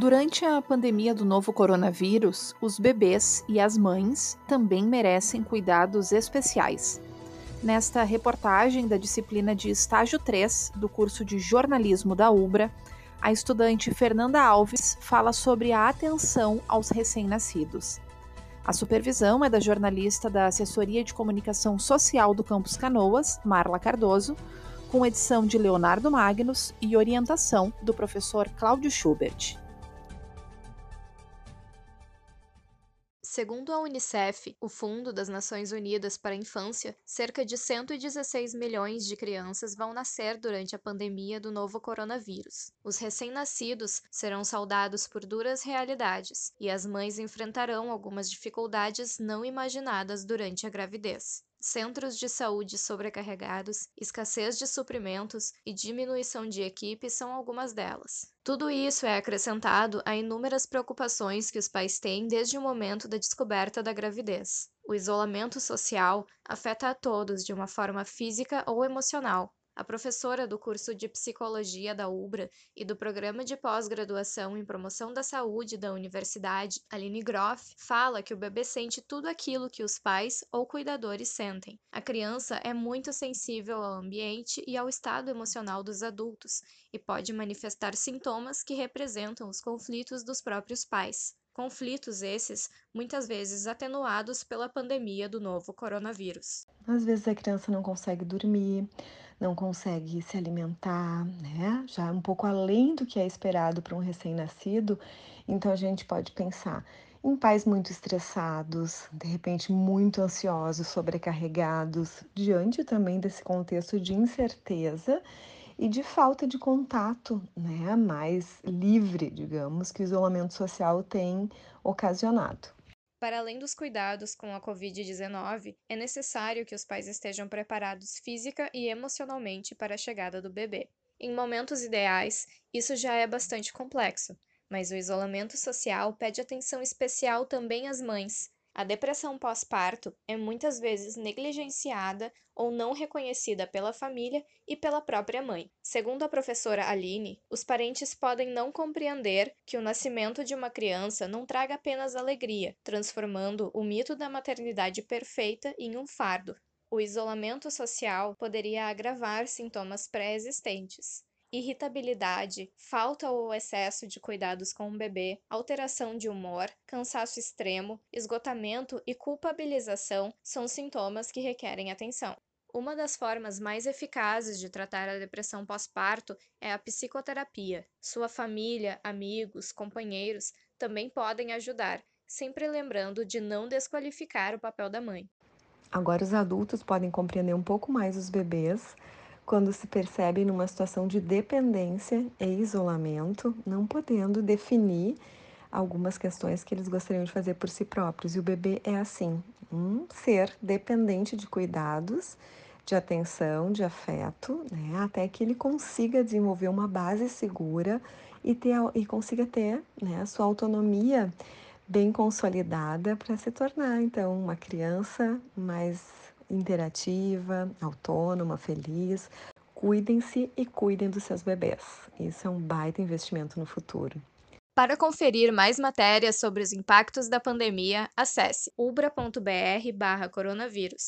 Durante a pandemia do novo coronavírus, os bebês e as mães também merecem cuidados especiais. Nesta reportagem da disciplina de estágio 3 do curso de jornalismo da UBRA, a estudante Fernanda Alves fala sobre a atenção aos recém-nascidos. A supervisão é da jornalista da Assessoria de Comunicação Social do Campus Canoas, Marla Cardoso, com edição de Leonardo Magnus e orientação do professor Cláudio Schubert. Segundo a Unicef, o Fundo das Nações Unidas para a Infância, cerca de 116 milhões de crianças vão nascer durante a pandemia do novo coronavírus. Os recém-nascidos serão saudados por duras realidades e as mães enfrentarão algumas dificuldades não imaginadas durante a gravidez centros de saúde sobrecarregados, escassez de suprimentos e diminuição de equipe são algumas delas. Tudo isso é acrescentado a inúmeras preocupações que os pais têm desde o momento da descoberta da gravidez. O isolamento social afeta a todos de uma forma física ou emocional, a professora do curso de Psicologia da UBRA e do Programa de Pós-Graduação em Promoção da Saúde da Universidade, Aline Groff, fala que o bebê sente tudo aquilo que os pais ou cuidadores sentem. A criança é muito sensível ao ambiente e ao estado emocional dos adultos e pode manifestar sintomas que representam os conflitos dos próprios pais. Conflitos esses muitas vezes atenuados pela pandemia do novo coronavírus. Às vezes a criança não consegue dormir, não consegue se alimentar, né? Já um pouco além do que é esperado para um recém-nascido. Então a gente pode pensar em pais muito estressados, de repente muito ansiosos, sobrecarregados, diante também desse contexto de incerteza e de falta de contato, né, mais livre, digamos, que o isolamento social tem ocasionado. Para além dos cuidados com a Covid-19, é necessário que os pais estejam preparados física e emocionalmente para a chegada do bebê. Em momentos ideais, isso já é bastante complexo, mas o isolamento social pede atenção especial também às mães, a depressão pós-parto é muitas vezes negligenciada ou não reconhecida pela família e pela própria mãe. Segundo a professora Aline, os parentes podem não compreender que o nascimento de uma criança não traga apenas alegria, transformando o mito da maternidade perfeita em um fardo. O isolamento social poderia agravar sintomas pré-existentes irritabilidade, falta ou excesso de cuidados com o bebê, alteração de humor, cansaço extremo, esgotamento e culpabilização são sintomas que requerem atenção. Uma das formas mais eficazes de tratar a depressão pós-parto é a psicoterapia. Sua família, amigos, companheiros também podem ajudar, sempre lembrando de não desqualificar o papel da mãe. Agora, os adultos podem compreender um pouco mais os bebês quando se percebe numa situação de dependência e isolamento, não podendo definir algumas questões que eles gostariam de fazer por si próprios. E o bebê é assim, um ser dependente de cuidados, de atenção, de afeto, né, até que ele consiga desenvolver uma base segura e, ter, e consiga ter né, a sua autonomia bem consolidada para se tornar, então, uma criança mais interativa, autônoma, feliz. Cuidem-se e cuidem dos seus bebês. Isso é um baita investimento no futuro. Para conferir mais matérias sobre os impactos da pandemia, acesse ubra.br/coronavírus.